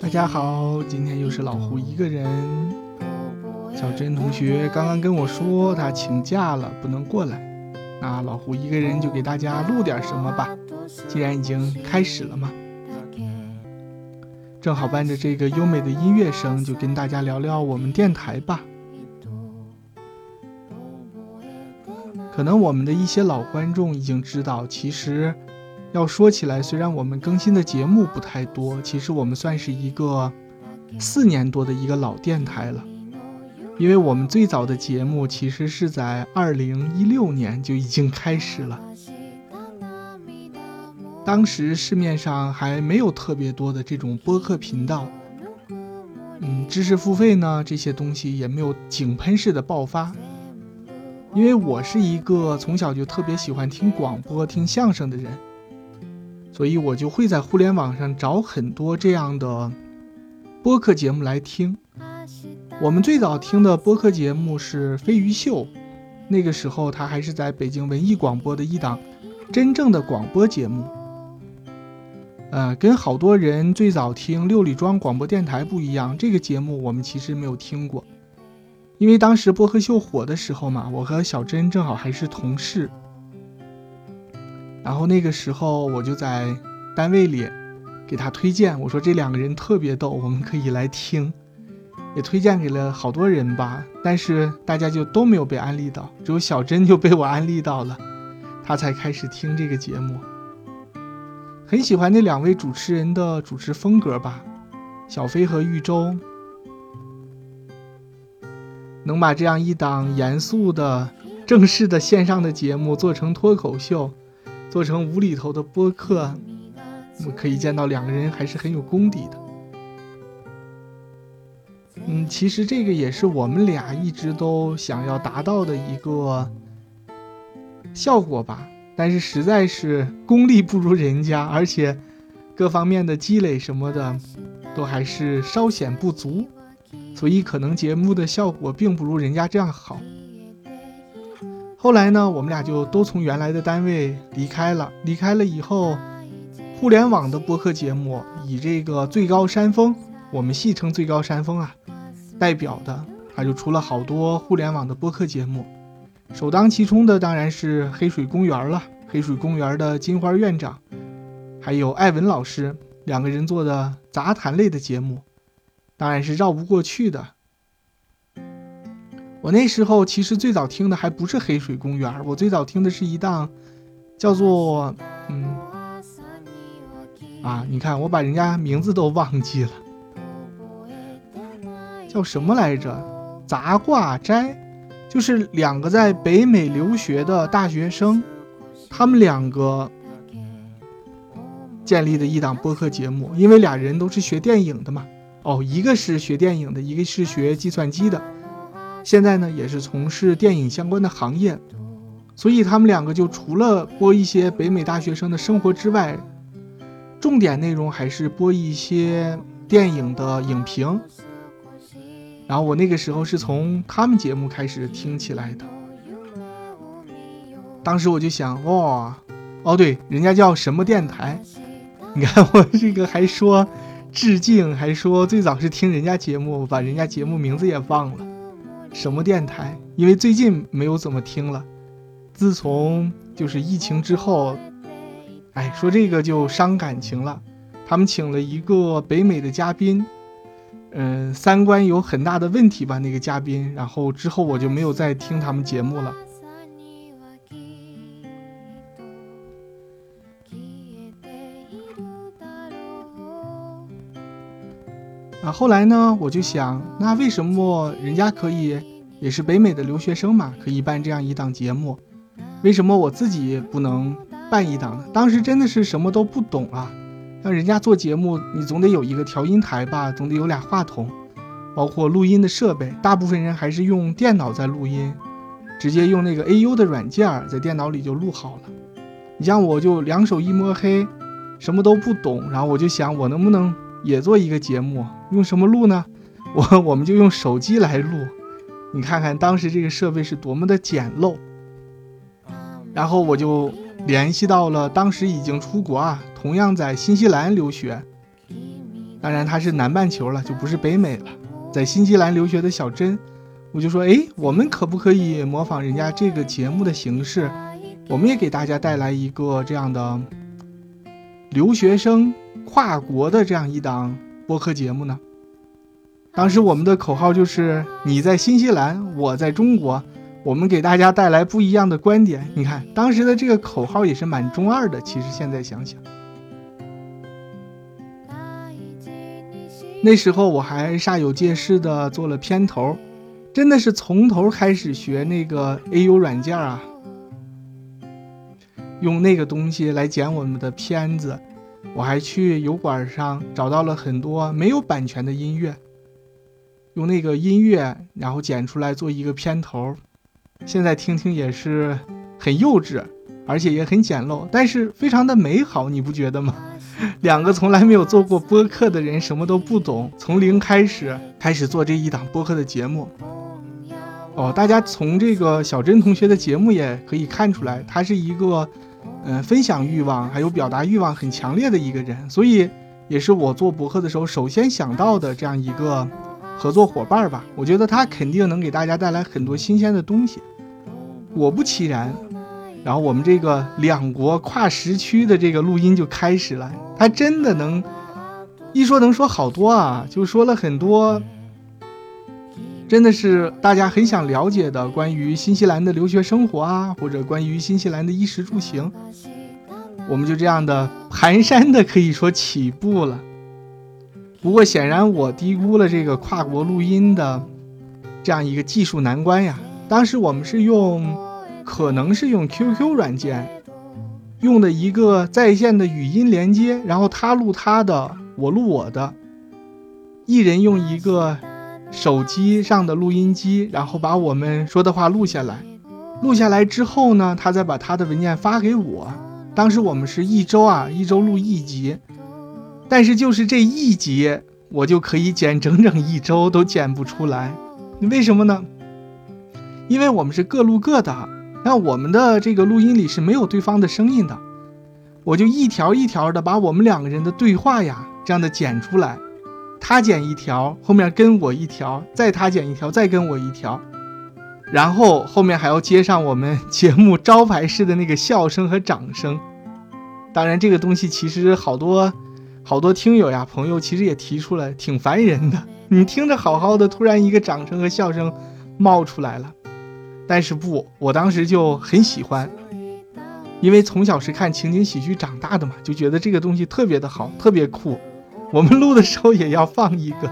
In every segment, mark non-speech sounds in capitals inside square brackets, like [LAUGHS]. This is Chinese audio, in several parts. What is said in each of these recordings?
大家好，今天又是老胡一个人。小珍同学刚刚跟我说他请假了，不能过来。那老胡一个人就给大家录点什么吧。既然已经开始了嘛，正好伴着这个优美的音乐声，就跟大家聊聊我们电台吧。可能我们的一些老观众已经知道，其实要说起来，虽然我们更新的节目不太多，其实我们算是一个四年多的一个老电台了。因为我们最早的节目其实是在二零一六年就已经开始了，当时市面上还没有特别多的这种播客频道，嗯，知识付费呢这些东西也没有井喷式的爆发。因为我是一个从小就特别喜欢听广播、听相声的人，所以我就会在互联网上找很多这样的播客节目来听。我们最早听的播客节目是《飞鱼秀》，那个时候它还是在北京文艺广播的一档真正的广播节目。呃，跟好多人最早听六里庄广播电台不一样，这个节目我们其实没有听过。因为当时播客秀火的时候嘛，我和小珍正好还是同事，然后那个时候我就在单位里给他推荐，我说这两个人特别逗，我们可以来听，也推荐给了好多人吧，但是大家就都没有被安利到，只有小珍就被我安利到了，他才开始听这个节目，很喜欢那两位主持人的主持风格吧，小飞和玉州。能把这样一档严肃的、正式的线上的节目做成脱口秀，做成无厘头的播客，我们可以见到两个人还是很有功底的。嗯，其实这个也是我们俩一直都想要达到的一个效果吧，但是实在是功力不如人家，而且各方面的积累什么的都还是稍显不足。所以可能节目的效果并不如人家这样好。后来呢，我们俩就都从原来的单位离开了。离开了以后，互联网的播客节目以这个最高山峰，我们戏称最高山峰啊，代表的，啊就出了好多互联网的播客节目。首当其冲的当然是黑水公园了，黑水公园的金花院长，还有艾文老师两个人做的杂谈类的节目。当然是绕不过去的。我那时候其实最早听的还不是黑水公园，我最早听的是一档叫做嗯啊，你看我把人家名字都忘记了，叫什么来着？杂挂斋，就是两个在北美留学的大学生，他们两个建立的一档播客节目，因为俩人都是学电影的嘛。哦，一个是学电影的，一个是学计算机的，现在呢也是从事电影相关的行业，所以他们两个就除了播一些北美大学生的生活之外，重点内容还是播一些电影的影评。然后我那个时候是从他们节目开始听起来的，当时我就想，哇，哦对，人家叫什么电台？[LAUGHS] 你看我这个还说。致敬，还说最早是听人家节目，把人家节目名字也忘了，什么电台？因为最近没有怎么听了。自从就是疫情之后，哎，说这个就伤感情了。他们请了一个北美的嘉宾，嗯，三观有很大的问题吧？那个嘉宾，然后之后我就没有再听他们节目了。啊，后来呢，我就想，那为什么人家可以，也是北美的留学生嘛，可以办这样一档节目，为什么我自己不能办一档呢？当时真的是什么都不懂啊，让人家做节目，你总得有一个调音台吧，总得有俩话筒，包括录音的设备，大部分人还是用电脑在录音，直接用那个 AU 的软件在电脑里就录好了。你像我就两手一摸黑，什么都不懂，然后我就想，我能不能？也做一个节目，用什么录呢？[LAUGHS] 我我们就用手机来录。你看看当时这个设备是多么的简陋。然后我就联系到了当时已经出国啊，同样在新西兰留学，当然他是南半球了，就不是北美了，在新西兰留学的小珍，我就说，哎，我们可不可以模仿人家这个节目的形式，我们也给大家带来一个这样的留学生跨国的这样一档播客节目呢？当时我们的口号就是你在新西兰，我在中国。我们给大家带来不一样的观点。你看，当时的这个口号也是蛮中二的。其实现在想想，那时候我还煞有介事的做了片头，真的是从头开始学那个 AU 软件啊，用那个东西来剪我们的片子。我还去油管上找到了很多没有版权的音乐，用那个音乐然后剪出来做一个片头。现在听听也是很幼稚，而且也很简陋，但是非常的美好，你不觉得吗？[LAUGHS] 两个从来没有做过播客的人，什么都不懂，从零开始开始做这一档播客的节目。哦，大家从这个小珍同学的节目也可以看出来，他是一个，嗯，分享欲望还有表达欲望很强烈的一个人，所以也是我做博客的时候首先想到的这样一个合作伙伴吧。我觉得他肯定能给大家带来很多新鲜的东西。果不其然，然后我们这个两国跨时区的这个录音就开始了。他真的能一说能说好多啊，就说了很多，真的是大家很想了解的关于新西兰的留学生活啊，或者关于新西兰的衣食住行。我们就这样的蹒跚的可以说起步了。不过显然我低估了这个跨国录音的这样一个技术难关呀。当时我们是用，可能是用 QQ 软件，用的一个在线的语音连接，然后他录他的，我录我的，一人用一个手机上的录音机，然后把我们说的话录下来，录下来之后呢，他再把他的文件发给我。当时我们是一周啊，一周录一集，但是就是这一集，我就可以剪整整一周都剪不出来，为什么呢？因为我们是各录各的，那我们的这个录音里是没有对方的声音的，我就一条一条的把我们两个人的对话呀，这样的剪出来，他剪一条，后面跟我一条，再他剪一条，再跟我一条，然后后面还要接上我们节目招牌式的那个笑声和掌声。当然，这个东西其实好多好多听友呀、朋友其实也提出来，挺烦人的。你听着好好的，突然一个掌声和笑声冒出来了。但是不，我当时就很喜欢，因为从小是看情景喜剧长大的嘛，就觉得这个东西特别的好，特别酷。我们录的时候也要放一个。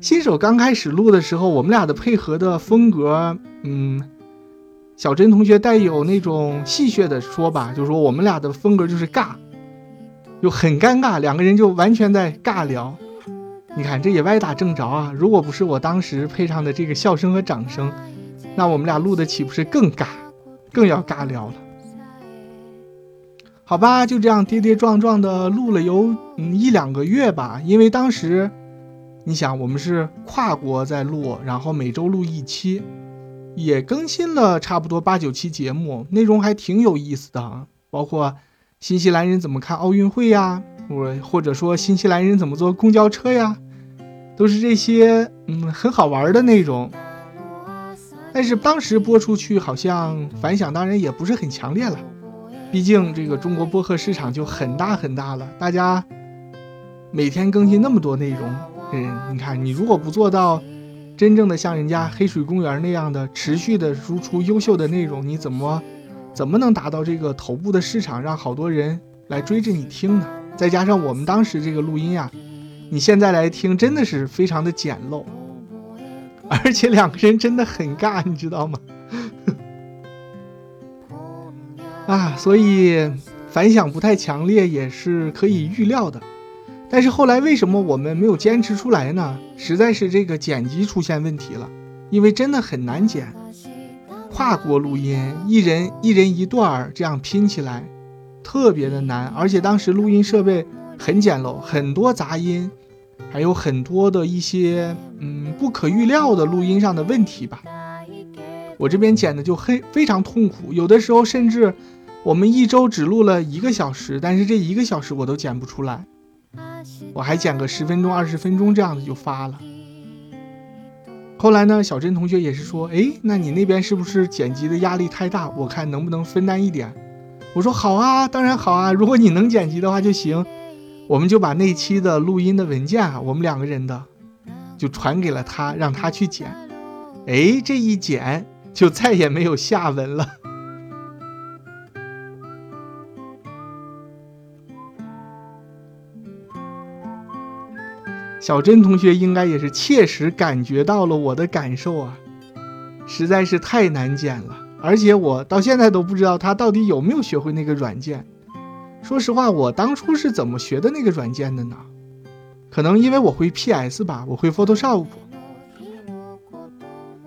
新手刚开始录的时候，我们俩的配合的风格，嗯，小珍同学带有那种戏谑的说吧，就是说我们俩的风格就是尬，就很尴尬，两个人就完全在尬聊。你看，这也歪打正着啊！如果不是我当时配上的这个笑声和掌声，那我们俩录的岂不是更尬，更要尬聊了？好吧，就这样跌跌撞撞的录了有嗯一两个月吧。因为当时，你想，我们是跨国在录，然后每周录一期，也更新了差不多八九期节目，内容还挺有意思的，包括新西兰人怎么看奥运会呀。我或者说新西兰人怎么坐公交车呀，都是这些嗯很好玩的内容。但是当时播出去好像反响当然也不是很强烈了，毕竟这个中国播客市场就很大很大了，大家每天更新那么多内容，嗯，你看你如果不做到真正的像人家黑水公园那样的持续的输出优秀的内容，你怎么怎么能达到这个头部的市场，让好多人来追着你听呢？再加上我们当时这个录音呀，你现在来听真的是非常的简陋，[LAUGHS] 而且两个人真的很尬，你知道吗？啊，所以反响不太强烈也是可以预料的。但是后来为什么我们没有坚持出来呢？实在是这个剪辑出现问题了，因为真的很难剪，跨国录音，一人一人一段儿这样拼起来。特别的难，而且当时录音设备很简陋，很多杂音，还有很多的一些嗯不可预料的录音上的问题吧。我这边剪的就很非常痛苦，有的时候甚至我们一周只录了一个小时，但是这一个小时我都剪不出来，我还剪个十分钟、二十分钟这样子就发了。后来呢，小珍同学也是说，哎，那你那边是不是剪辑的压力太大？我看能不能分担一点。我说好啊，当然好啊，如果你能剪辑的话就行。我们就把那期的录音的文件啊，我们两个人的，就传给了他，让他去剪。哎，这一剪就再也没有下文了。小珍同学应该也是切实感觉到了我的感受啊，实在是太难剪了，而且我到现在都不知道他到底有没有学会那个软件。说实话，我当初是怎么学的那个软件的呢？可能因为我会 PS 吧，我会 Photoshop，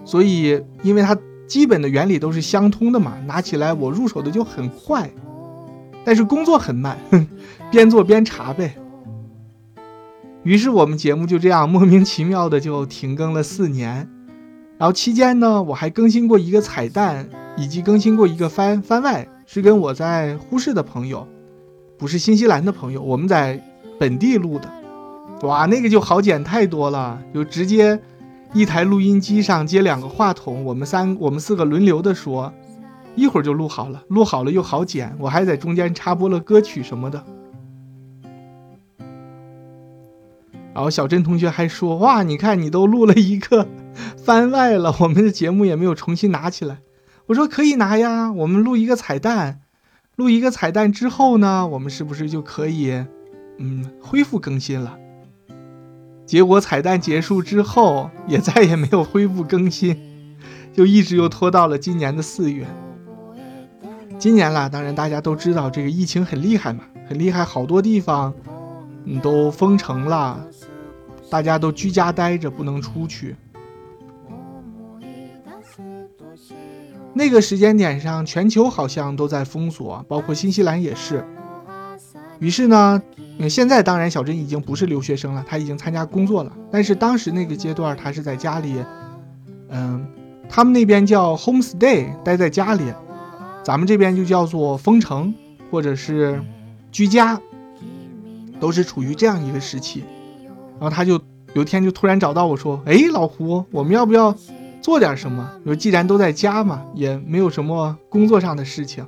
所以因为它基本的原理都是相通的嘛，拿起来我入手的就很快，但是工作很慢，[LAUGHS] 边做边查呗。于是我们节目就这样莫名其妙的就停更了四年，然后期间呢，我还更新过一个彩蛋，以及更新过一个番番外，是跟我在呼市的朋友。不是新西兰的朋友，我们在本地录的，哇，那个就好剪太多了，就直接一台录音机上接两个话筒，我们三我们四个轮流的说，一会儿就录好了，录好了又好剪，我还在中间插播了歌曲什么的。然后小珍同学还说，哇，你看你都录了一个 [LAUGHS] 番外了，我们的节目也没有重新拿起来。我说可以拿呀，我们录一个彩蛋。录一个彩蛋之后呢，我们是不是就可以，嗯，恢复更新了？结果彩蛋结束之后，也再也没有恢复更新，就一直又拖到了今年的四月。今年啦，当然大家都知道这个疫情很厉害嘛，很厉害，好多地方你都封城了，大家都居家待着，不能出去。那个时间点上，全球好像都在封锁，包括新西兰也是。于是呢，现在当然小珍已经不是留学生了，他已经参加工作了。但是当时那个阶段，他是在家里，嗯，他们那边叫 home stay，待在家里，咱们这边就叫做封城或者是居家，都是处于这样一个时期。然后他就有一天就突然找到我说：“哎，老胡，我们要不要？”做点什么？说既然都在家嘛，也没有什么工作上的事情，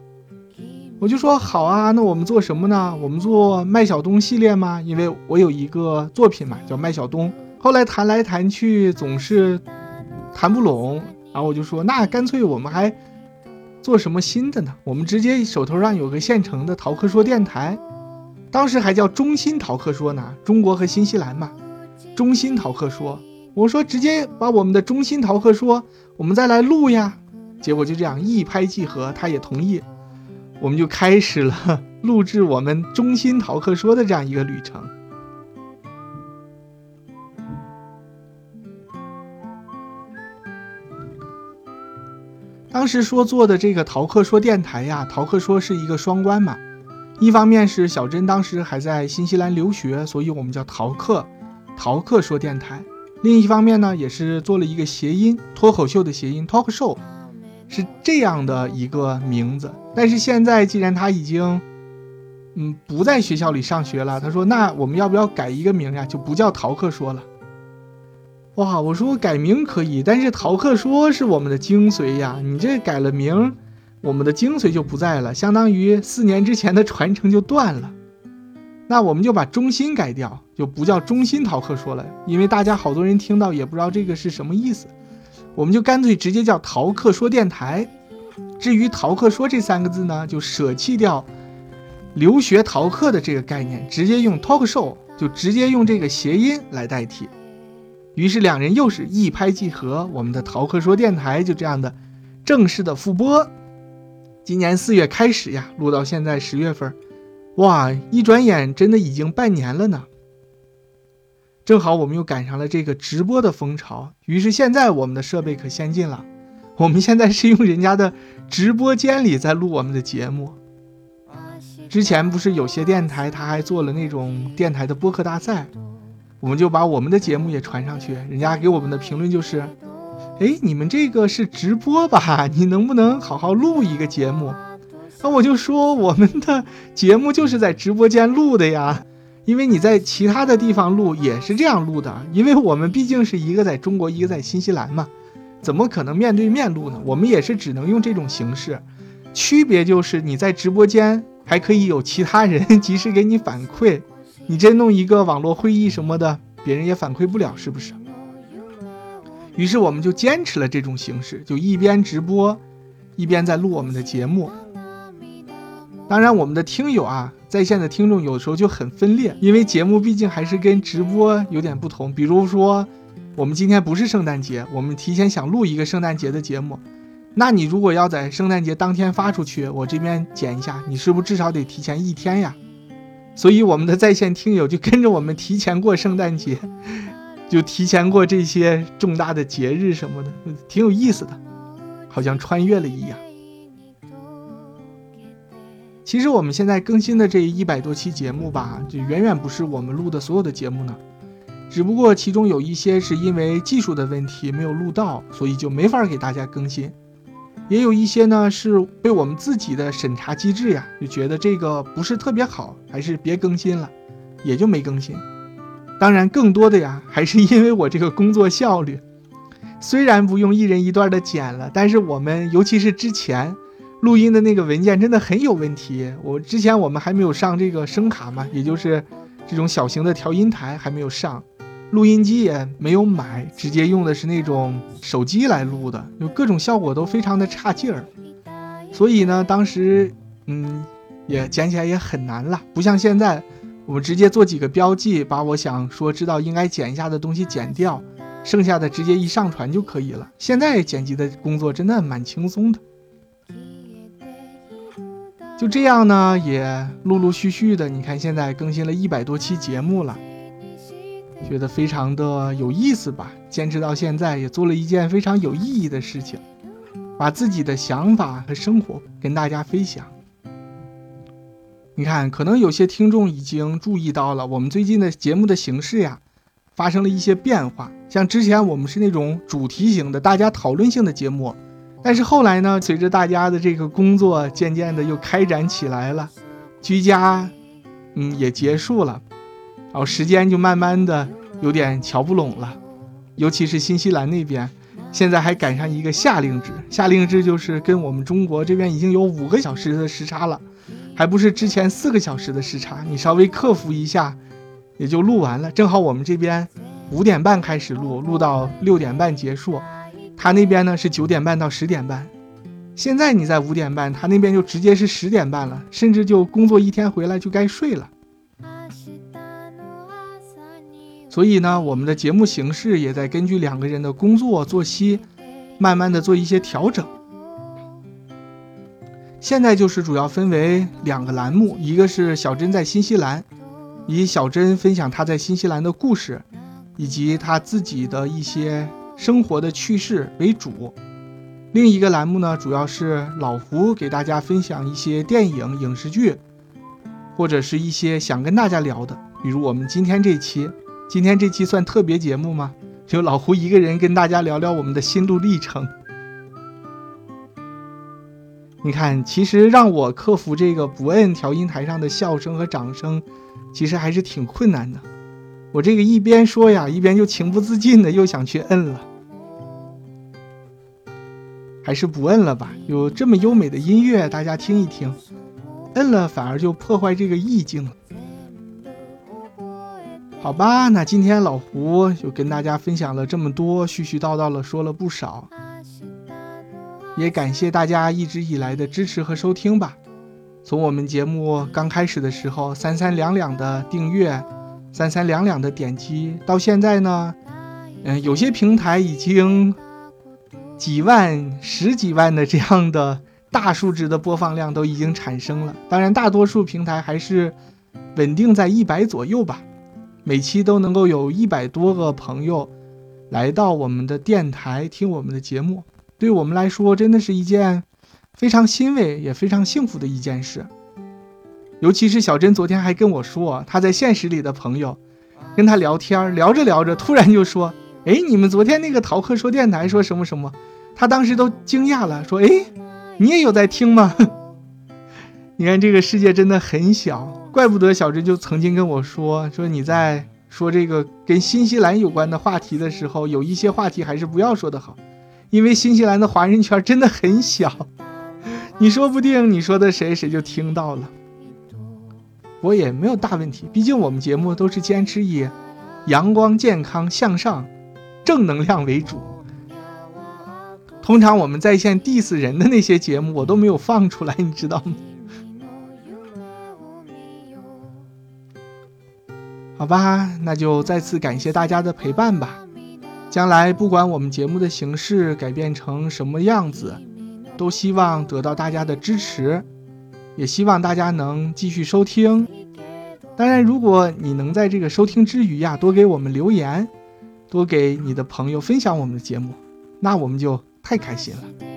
我就说好啊。那我们做什么呢？我们做麦小东系列吗？因为我有一个作品嘛，叫麦小东。后来谈来谈去总是谈不拢，然后我就说，那干脆我们还做什么新的呢？我们直接手头上有个现成的淘客说电台，当时还叫中新淘客说呢，中国和新西兰嘛，中新淘客说。我说直接把我们的中心逃课说，我们再来录呀。结果就这样一拍即合，他也同意，我们就开始了录制我们中心逃课说的这样一个旅程。当时说做的这个逃课说电台呀，逃课说是一个双关嘛，一方面是小珍当时还在新西兰留学，所以我们叫逃课，逃课说电台。另一方面呢，也是做了一个谐音，脱口秀的谐音，talk show，是这样的一个名字。但是现在既然他已经，嗯，不在学校里上学了，他说那我们要不要改一个名呀？就不叫逃课说了。哇，我说改名可以，但是逃课说是我们的精髓呀，你这改了名，我们的精髓就不在了，相当于四年之前的传承就断了。那我们就把中心改掉，就不叫中心逃课说了，因为大家好多人听到也不知道这个是什么意思，我们就干脆直接叫逃课说电台。至于逃课说这三个字呢，就舍弃掉留学逃课的这个概念，直接用 talk show，就直接用这个谐音来代替。于是两人又是一拍即合，我们的逃课说电台就这样的正式的复播。今年四月开始呀，录到现在十月份。哇，一转眼真的已经半年了呢。正好我们又赶上了这个直播的风潮，于是现在我们的设备可先进了，我们现在是用人家的直播间里在录我们的节目。之前不是有些电台他还做了那种电台的播客大赛，我们就把我们的节目也传上去，人家给我们的评论就是：哎，你们这个是直播吧？[LAUGHS] 你能不能好好录一个节目？那我就说我们的节目就是在直播间录的呀，因为你在其他的地方录也是这样录的，因为我们毕竟是一个在中国，一个在新西兰嘛，怎么可能面对面录呢？我们也是只能用这种形式，区别就是你在直播间还可以有其他人 [LAUGHS] 及时给你反馈，你真弄一个网络会议什么的，别人也反馈不了，是不是？于是我们就坚持了这种形式，就一边直播，一边在录我们的节目。当然，我们的听友啊，在线的听众有时候就很分裂，因为节目毕竟还是跟直播有点不同。比如说，我们今天不是圣诞节，我们提前想录一个圣诞节的节目，那你如果要在圣诞节当天发出去，我这边剪一下，你是不是至少得提前一天呀？所以我们的在线听友就跟着我们提前过圣诞节，就提前过这些重大的节日什么的，挺有意思的，好像穿越了一样。其实我们现在更新的这一百多期节目吧，就远远不是我们录的所有的节目呢。只不过其中有一些是因为技术的问题没有录到，所以就没法给大家更新；也有一些呢是被我们自己的审查机制呀，就觉得这个不是特别好，还是别更新了，也就没更新。当然，更多的呀还是因为我这个工作效率，虽然不用一人一段的剪了，但是我们尤其是之前。录音的那个文件真的很有问题。我之前我们还没有上这个声卡嘛，也就是这种小型的调音台还没有上，录音机也没有买，直接用的是那种手机来录的，就各种效果都非常的差劲儿。所以呢，当时嗯也剪起来也很难了，不像现在，我们直接做几个标记，把我想说知道应该剪一下的东西剪掉，剩下的直接一上传就可以了。现在剪辑的工作真的蛮轻松的。就这样呢，也陆陆续续的，你看现在更新了一百多期节目了，觉得非常的有意思吧？坚持到现在，也做了一件非常有意义的事情，把自己的想法和生活跟大家分享。你看，可能有些听众已经注意到了，我们最近的节目的形式呀，发生了一些变化。像之前我们是那种主题型的、大家讨论性的节目。但是后来呢，随着大家的这个工作渐渐的又开展起来了，居家，嗯，也结束了，然后时间就慢慢的有点瞧不拢了，尤其是新西兰那边，现在还赶上一个夏令制，夏令制就是跟我们中国这边已经有五个小时的时差了，还不是之前四个小时的时差，你稍微克服一下，也就录完了，正好我们这边五点半开始录，录到六点半结束。他那边呢是九点半到十点半，现在你在五点半，他那边就直接是十点半了，甚至就工作一天回来就该睡了。所以呢，我们的节目形式也在根据两个人的工作作息，慢慢的做一些调整。现在就是主要分为两个栏目，一个是小珍在新西兰，以小珍分享她在新西兰的故事，以及她自己的一些。生活的趣事为主，另一个栏目呢，主要是老胡给大家分享一些电影、影视剧，或者是一些想跟大家聊的，比如我们今天这期，今天这期算特别节目吗？就老胡一个人跟大家聊聊我们的心路历程。你看，其实让我克服这个不摁调音台上的笑声和掌声，其实还是挺困难的。我这个一边说呀，一边就情不自禁的又想去摁了，还是不摁了吧？有这么优美的音乐，大家听一听，摁了反而就破坏这个意境了。好吧，那今天老胡就跟大家分享了这么多，絮絮叨叨了说了不少，也感谢大家一直以来的支持和收听吧。从我们节目刚开始的时候，三三两两的订阅。三三两两的点击到现在呢，嗯，有些平台已经几万、十几万的这样的大数值的播放量都已经产生了。当然，大多数平台还是稳定在一百左右吧。每期都能够有一百多个朋友来到我们的电台听我们的节目，对我们来说真的是一件非常欣慰也非常幸福的一件事。尤其是小珍昨天还跟我说，她在现实里的朋友，跟她聊天聊着聊着，突然就说：“哎，你们昨天那个逃课说电台说什么什么？他当时都惊讶了，说：“哎，你也有在听吗？” [LAUGHS] 你看这个世界真的很小，怪不得小珍就曾经跟我说：“说你在说这个跟新西兰有关的话题的时候，有一些话题还是不要说的好，因为新西兰的华人圈真的很小，你说不定你说的谁谁就听到了。”我也没有大问题，毕竟我们节目都是坚持以阳光、健康、向上、正能量为主。通常我们在线 diss 人的那些节目，我都没有放出来，你知道吗？好吧，那就再次感谢大家的陪伴吧。将来不管我们节目的形式改变成什么样子，都希望得到大家的支持，也希望大家能继续收听。当然，如果你能在这个收听之余呀，多给我们留言，多给你的朋友分享我们的节目，那我们就太开心了。